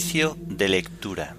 De lectura.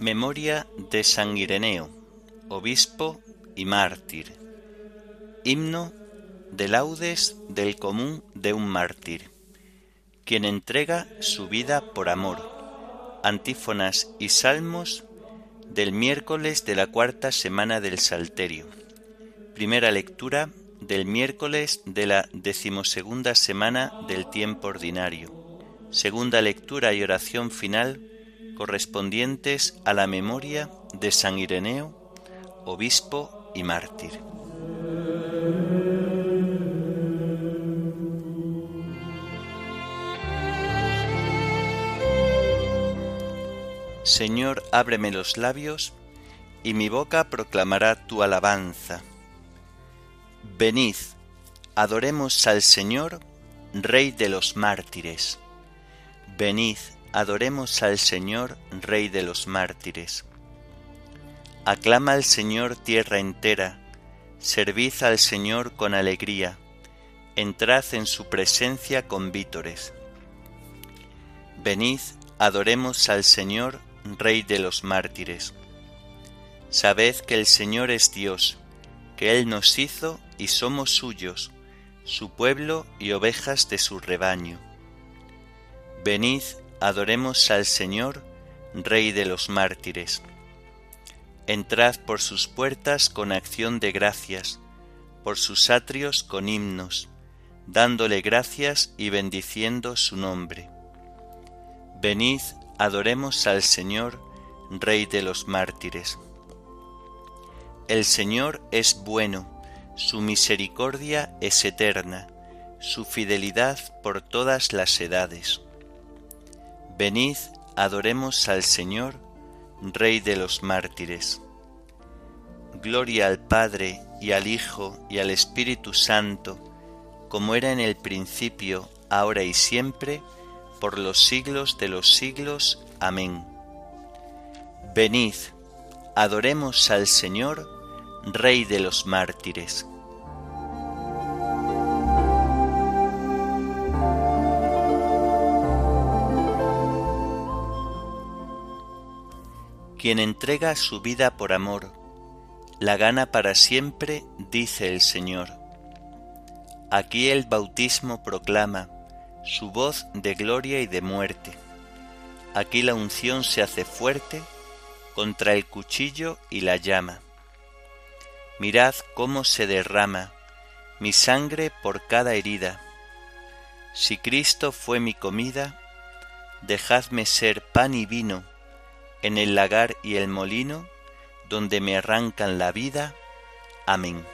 Memoria de San Ireneo, obispo y mártir. Himno de laudes del común de un mártir, quien entrega su vida por amor. Antífonas y salmos del miércoles de la cuarta semana del Salterio. Primera lectura del miércoles de la decimosegunda semana del tiempo ordinario. Segunda lectura y oración final correspondientes a la memoria de San Ireneo, obispo y mártir. Señor, ábreme los labios, y mi boca proclamará tu alabanza. Venid, adoremos al Señor, Rey de los mártires. Venid, adoremos al Señor, Rey de los mártires. Aclama al Señor tierra entera, servid al Señor con alegría, entrad en su presencia con vítores. Venid, adoremos al Señor, Rey de los mártires. Sabed que el Señor es Dios, que Él nos hizo y somos suyos, su pueblo y ovejas de su rebaño. Venid, adoremos al Señor, Rey de los mártires. Entrad por sus puertas con acción de gracias, por sus atrios con himnos, dándole gracias y bendiciendo su nombre. Venid, Adoremos al Señor, Rey de los mártires. El Señor es bueno, su misericordia es eterna, su fidelidad por todas las edades. Venid, adoremos al Señor, Rey de los mártires. Gloria al Padre y al Hijo y al Espíritu Santo, como era en el principio, ahora y siempre, por los siglos de los siglos. Amén. Venid, adoremos al Señor, Rey de los mártires. Quien entrega su vida por amor, la gana para siempre, dice el Señor. Aquí el bautismo proclama, su voz de gloria y de muerte. Aquí la unción se hace fuerte contra el cuchillo y la llama. Mirad cómo se derrama mi sangre por cada herida. Si Cristo fue mi comida, dejadme ser pan y vino en el lagar y el molino, donde me arrancan la vida. Amén.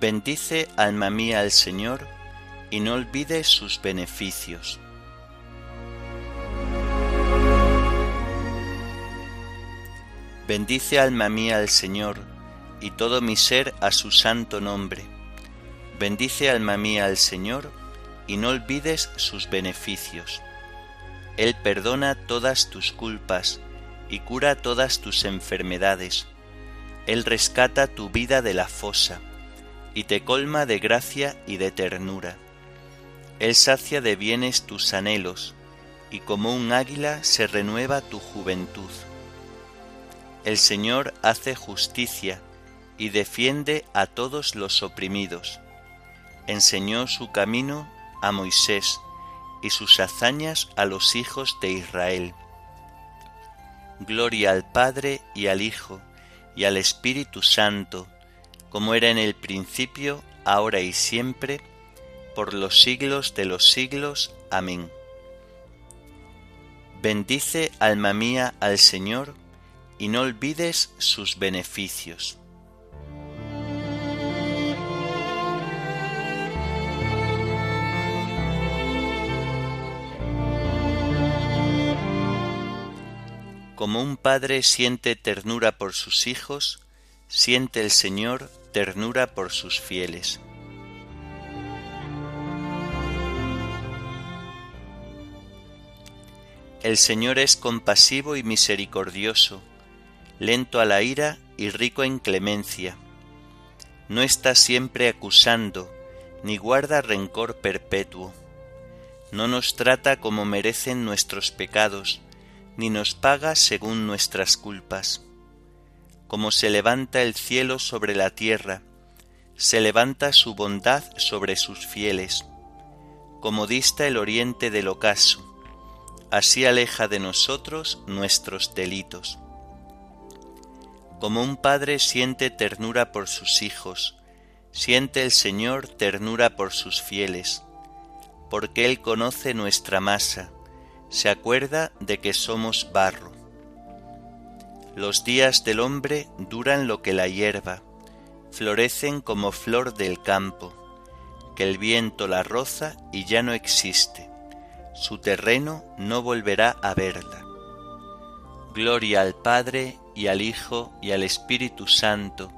Bendice alma mía al Señor y no olvides sus beneficios. Bendice alma mía al Señor y todo mi ser a su santo nombre. Bendice alma mía al Señor y no olvides sus beneficios. Él perdona todas tus culpas y cura todas tus enfermedades. Él rescata tu vida de la fosa y te colma de gracia y de ternura. Él sacia de bienes tus anhelos, y como un águila se renueva tu juventud. El Señor hace justicia y defiende a todos los oprimidos. Enseñó su camino a Moisés y sus hazañas a los hijos de Israel. Gloria al Padre y al Hijo y al Espíritu Santo, como era en el principio, ahora y siempre, por los siglos de los siglos. Amén. Bendice, alma mía, al Señor, y no olvides sus beneficios. Como un padre siente ternura por sus hijos, siente el Señor ternura por sus fieles. El Señor es compasivo y misericordioso, lento a la ira y rico en clemencia. No está siempre acusando, ni guarda rencor perpetuo. No nos trata como merecen nuestros pecados, ni nos paga según nuestras culpas como se levanta el cielo sobre la tierra, se levanta su bondad sobre sus fieles. Como dista el oriente del ocaso, así aleja de nosotros nuestros delitos. Como un padre siente ternura por sus hijos, siente el Señor ternura por sus fieles, porque Él conoce nuestra masa, se acuerda de que somos barro. Los días del hombre duran lo que la hierba, florecen como flor del campo, que el viento la roza y ya no existe, su terreno no volverá a verla. Gloria al Padre y al Hijo y al Espíritu Santo,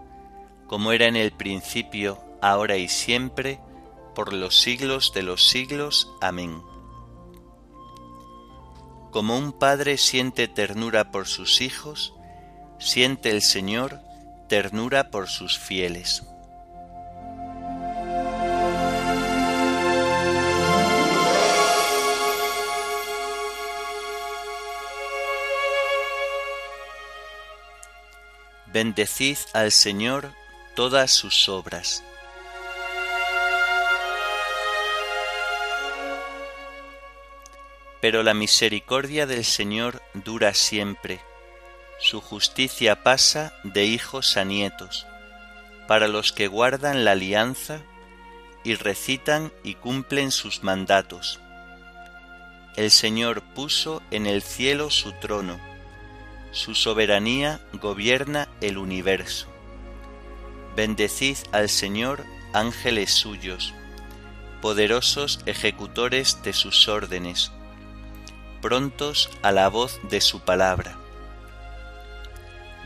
como era en el principio, ahora y siempre, por los siglos de los siglos. Amén. Como un padre siente ternura por sus hijos, siente el Señor ternura por sus fieles. Bendecid al Señor todas sus obras Pero la misericordia del Señor dura siempre, su justicia pasa de hijos a nietos, para los que guardan la alianza y recitan y cumplen sus mandatos. El Señor puso en el cielo su trono, su soberanía gobierna el universo. Bendecid al Señor ángeles suyos, poderosos ejecutores de sus órdenes prontos a la voz de su palabra.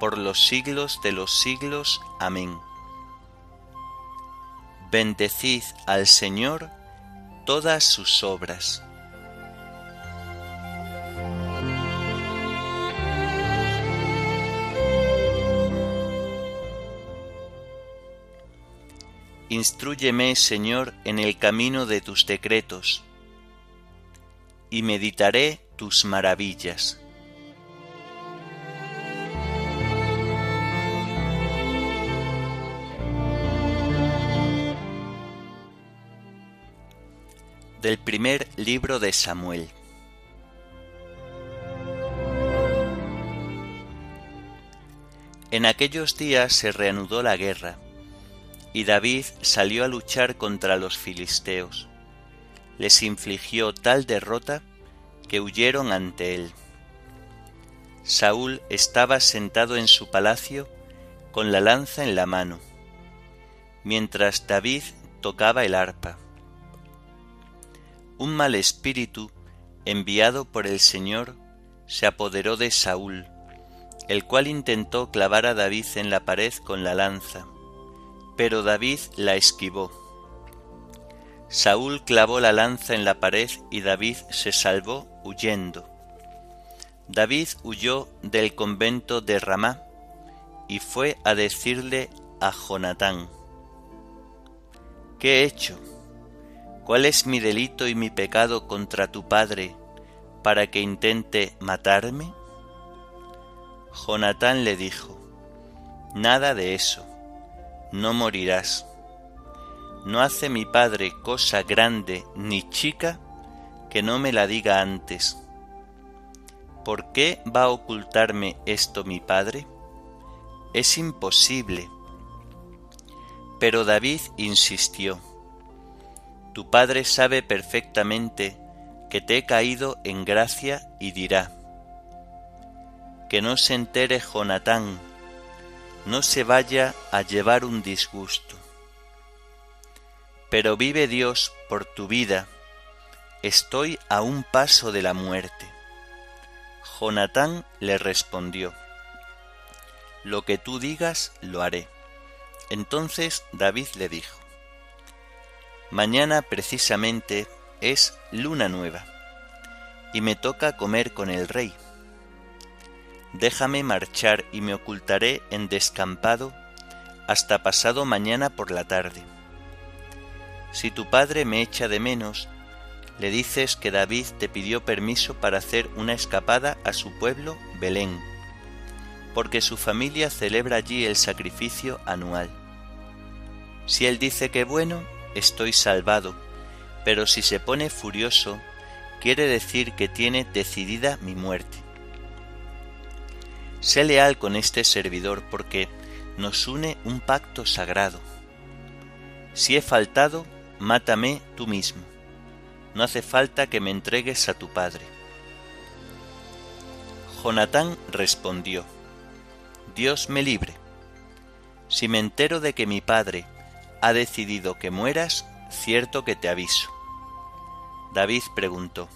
por los siglos de los siglos. Amén. Bendecid al Señor todas sus obras. Instrúyeme, Señor, en el camino de tus decretos, y meditaré tus maravillas. Del primer libro de Samuel. En aquellos días se reanudó la guerra, y David salió a luchar contra los filisteos. Les infligió tal derrota que huyeron ante él. Saúl estaba sentado en su palacio con la lanza en la mano, mientras David tocaba el arpa. Un mal espíritu, enviado por el Señor, se apoderó de Saúl, el cual intentó clavar a David en la pared con la lanza, pero David la esquivó. Saúl clavó la lanza en la pared y David se salvó huyendo. David huyó del convento de Ramá y fue a decirle a Jonatán, ¿qué he hecho? ¿Cuál es mi delito y mi pecado contra tu padre para que intente matarme? Jonatán le dijo, Nada de eso, no morirás. No hace mi padre cosa grande ni chica que no me la diga antes. ¿Por qué va a ocultarme esto mi padre? Es imposible. Pero David insistió, Tu padre sabe perfectamente que te he caído en gracia y dirá, que no se entere Jonatán, no se vaya a llevar un disgusto. Pero vive Dios por tu vida, estoy a un paso de la muerte. Jonatán le respondió, Lo que tú digas lo haré. Entonces David le dijo, Mañana precisamente es luna nueva, y me toca comer con el rey. Déjame marchar y me ocultaré en descampado hasta pasado mañana por la tarde. Si tu padre me echa de menos, le dices que David te pidió permiso para hacer una escapada a su pueblo, Belén, porque su familia celebra allí el sacrificio anual. Si él dice que bueno, estoy salvado, pero si se pone furioso, quiere decir que tiene decidida mi muerte. Sé leal con este servidor porque nos une un pacto sagrado. Si he faltado, mátame tú mismo. No hace falta que me entregues a tu padre. Jonatán respondió, Dios me libre. Si me entero de que mi padre ha decidido que mueras, cierto que te aviso. David preguntó,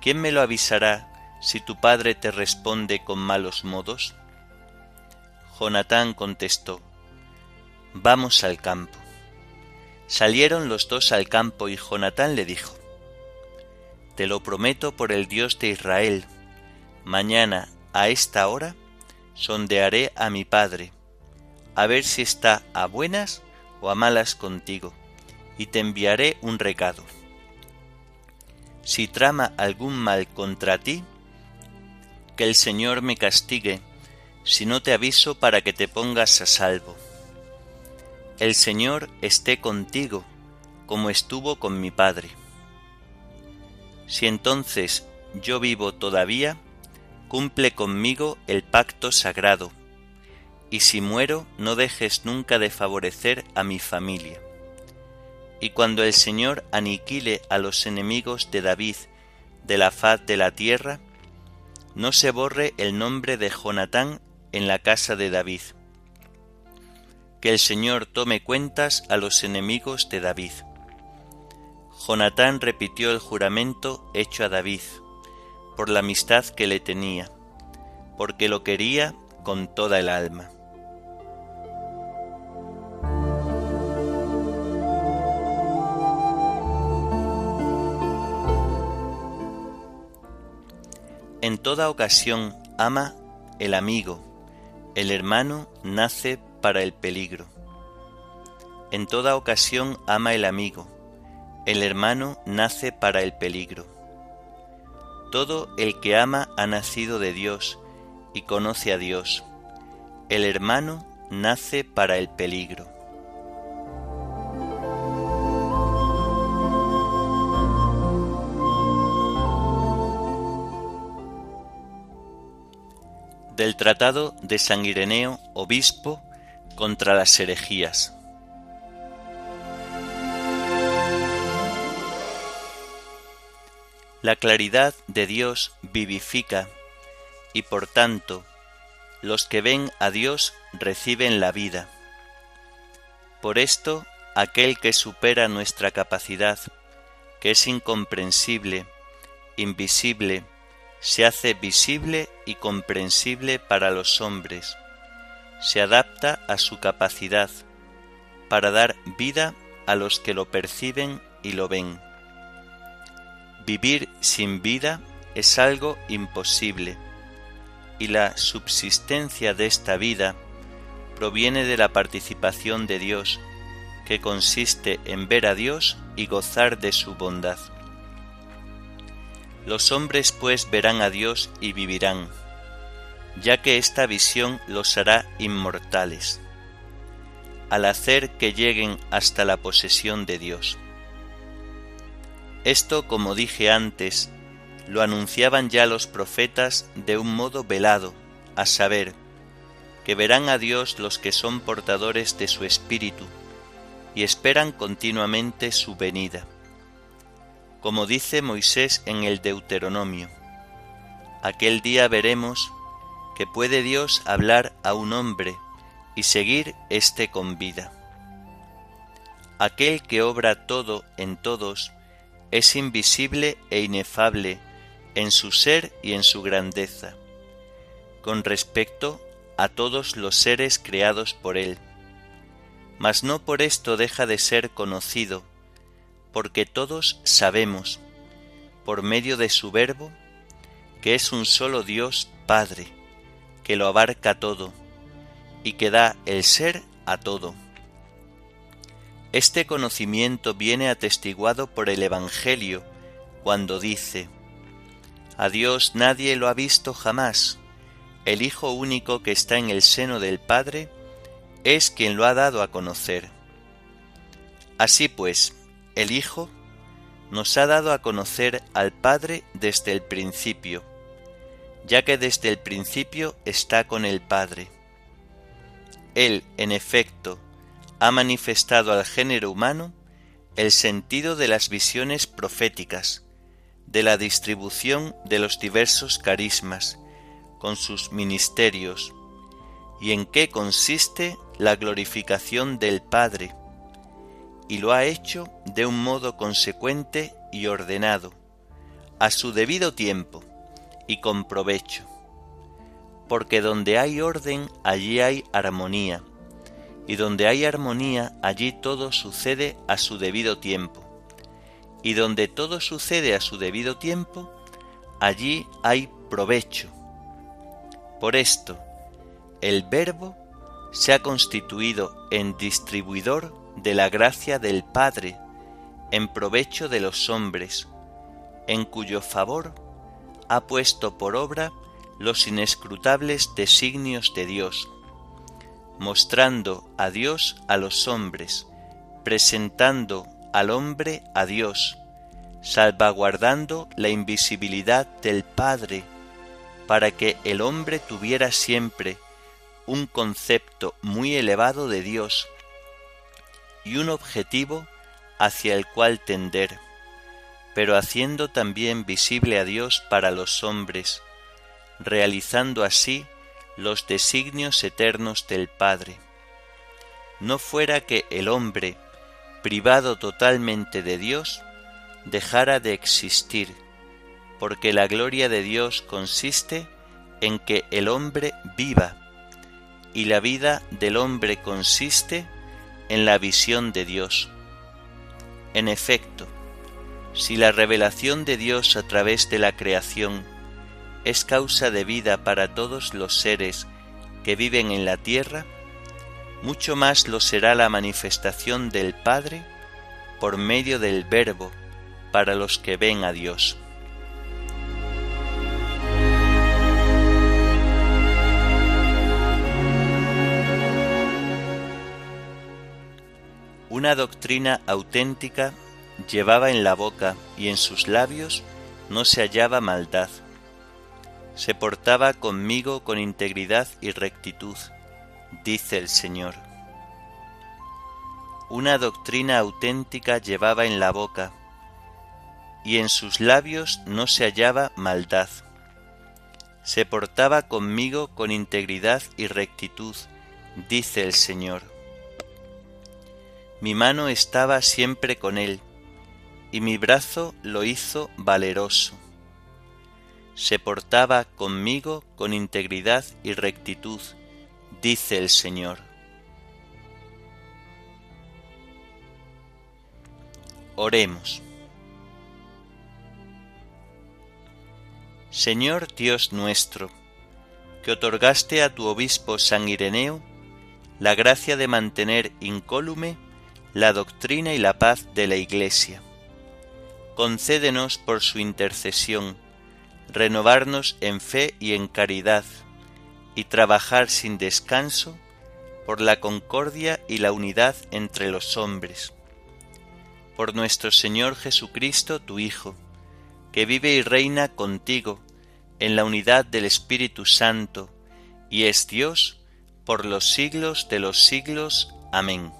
¿quién me lo avisará si tu padre te responde con malos modos? Jonatán contestó, Vamos al campo. Salieron los dos al campo y Jonatán le dijo, Te lo prometo por el Dios de Israel, mañana a esta hora sondearé a mi padre, a ver si está a buenas o malas contigo, y te enviaré un recado. Si trama algún mal contra ti, que el Señor me castigue, si no te aviso para que te pongas a salvo. El Señor esté contigo, como estuvo con mi Padre. Si entonces yo vivo todavía, cumple conmigo el pacto sagrado, y si muero no dejes nunca de favorecer a mi familia. Y cuando el Señor aniquile a los enemigos de David de la faz de la tierra, no se borre el nombre de Jonatán en la casa de David. Que el Señor tome cuentas a los enemigos de David. Jonatán repitió el juramento hecho a David, por la amistad que le tenía, porque lo quería con toda el alma. En toda ocasión ama el amigo, el hermano nace para el peligro. En toda ocasión ama el amigo, el hermano nace para el peligro. Todo el que ama ha nacido de Dios y conoce a Dios. El hermano nace para el peligro. Del Tratado de San Ireneo, obispo, contra las herejías. La claridad de Dios vivifica y por tanto los que ven a Dios reciben la vida. Por esto, aquel que supera nuestra capacidad, que es incomprensible, invisible, se hace visible y comprensible para los hombres, se adapta a su capacidad para dar vida a los que lo perciben y lo ven. Vivir sin vida es algo imposible y la subsistencia de esta vida proviene de la participación de Dios, que consiste en ver a Dios y gozar de su bondad. Los hombres pues verán a Dios y vivirán, ya que esta visión los hará inmortales, al hacer que lleguen hasta la posesión de Dios. Esto, como dije antes, lo anunciaban ya los profetas de un modo velado, a saber, que verán a Dios los que son portadores de su Espíritu y esperan continuamente su venida como dice Moisés en el Deuteronomio. Aquel día veremos que puede Dios hablar a un hombre y seguir éste con vida. Aquel que obra todo en todos es invisible e inefable en su ser y en su grandeza, con respecto a todos los seres creados por él. Mas no por esto deja de ser conocido, porque todos sabemos, por medio de su verbo, que es un solo Dios Padre, que lo abarca todo, y que da el ser a todo. Este conocimiento viene atestiguado por el Evangelio cuando dice, A Dios nadie lo ha visto jamás, el Hijo único que está en el seno del Padre es quien lo ha dado a conocer. Así pues, el Hijo nos ha dado a conocer al Padre desde el principio, ya que desde el principio está con el Padre. Él, en efecto, ha manifestado al género humano el sentido de las visiones proféticas, de la distribución de los diversos carismas, con sus ministerios, y en qué consiste la glorificación del Padre, y lo ha hecho de un modo consecuente y ordenado, a su debido tiempo y con provecho. Porque donde hay orden, allí hay armonía, y donde hay armonía, allí todo sucede a su debido tiempo. Y donde todo sucede a su debido tiempo, allí hay provecho. Por esto, el Verbo se ha constituido en distribuidor de la gracia del Padre en provecho de los hombres, en cuyo favor ha puesto por obra los inescrutables designios de Dios, mostrando a Dios a los hombres, presentando al hombre a Dios, salvaguardando la invisibilidad del Padre, para que el hombre tuviera siempre un concepto muy elevado de Dios y un objetivo hacia el cual tender, pero haciendo también visible a Dios para los hombres, realizando así los designios eternos del Padre. No fuera que el hombre, privado totalmente de Dios, dejara de existir, porque la gloria de Dios consiste en que el hombre viva, y la vida del hombre consiste en la visión de Dios. En efecto, si la revelación de Dios a través de la creación es causa de vida para todos los seres que viven en la tierra, mucho más lo será la manifestación del Padre por medio del Verbo para los que ven a Dios. Una doctrina auténtica llevaba en la boca y en sus labios no se hallaba maldad. Se portaba conmigo con integridad y rectitud, dice el Señor. Una doctrina auténtica llevaba en la boca y en sus labios no se hallaba maldad. Se portaba conmigo con integridad y rectitud, dice el Señor. Mi mano estaba siempre con él, y mi brazo lo hizo valeroso. Se portaba conmigo con integridad y rectitud, dice el Señor. Oremos. Señor Dios nuestro, que otorgaste a tu obispo San Ireneo la gracia de mantener incólume la doctrina y la paz de la Iglesia. Concédenos por su intercesión renovarnos en fe y en caridad y trabajar sin descanso por la concordia y la unidad entre los hombres. Por nuestro Señor Jesucristo, tu Hijo, que vive y reina contigo en la unidad del Espíritu Santo, y es Dios por los siglos de los siglos. Amén.